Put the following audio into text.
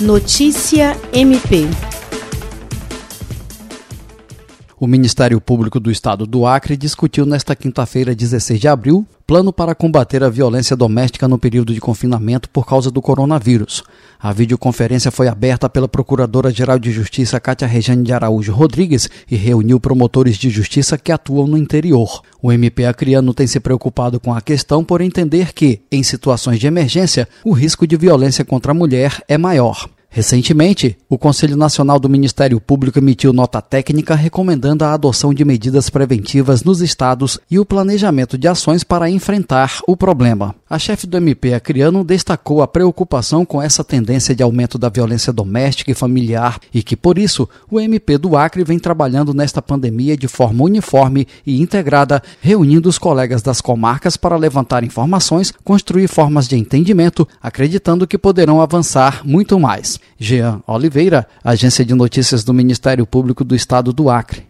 Notícia MP. O Ministério Público do Estado do Acre discutiu nesta quinta-feira, 16 de abril, plano para combater a violência doméstica no período de confinamento por causa do coronavírus. A videoconferência foi aberta pela Procuradora-Geral de Justiça Cátia Rejane de Araújo Rodrigues e reuniu promotores de justiça que atuam no interior. O MP Acreano tem se preocupado com a questão por entender que, em situações de emergência, o risco de violência contra a mulher é maior. Recentemente, o Conselho Nacional do Ministério Público emitiu nota técnica recomendando a adoção de medidas preventivas nos estados e o planejamento de ações para enfrentar o problema. A chefe do MP Acriano destacou a preocupação com essa tendência de aumento da violência doméstica e familiar e que, por isso, o MP do Acre vem trabalhando nesta pandemia de forma uniforme e integrada, reunindo os colegas das comarcas para levantar informações, construir formas de entendimento, acreditando que poderão avançar muito mais. Jean Oliveira, Agência de Notícias do Ministério Público do Estado do Acre.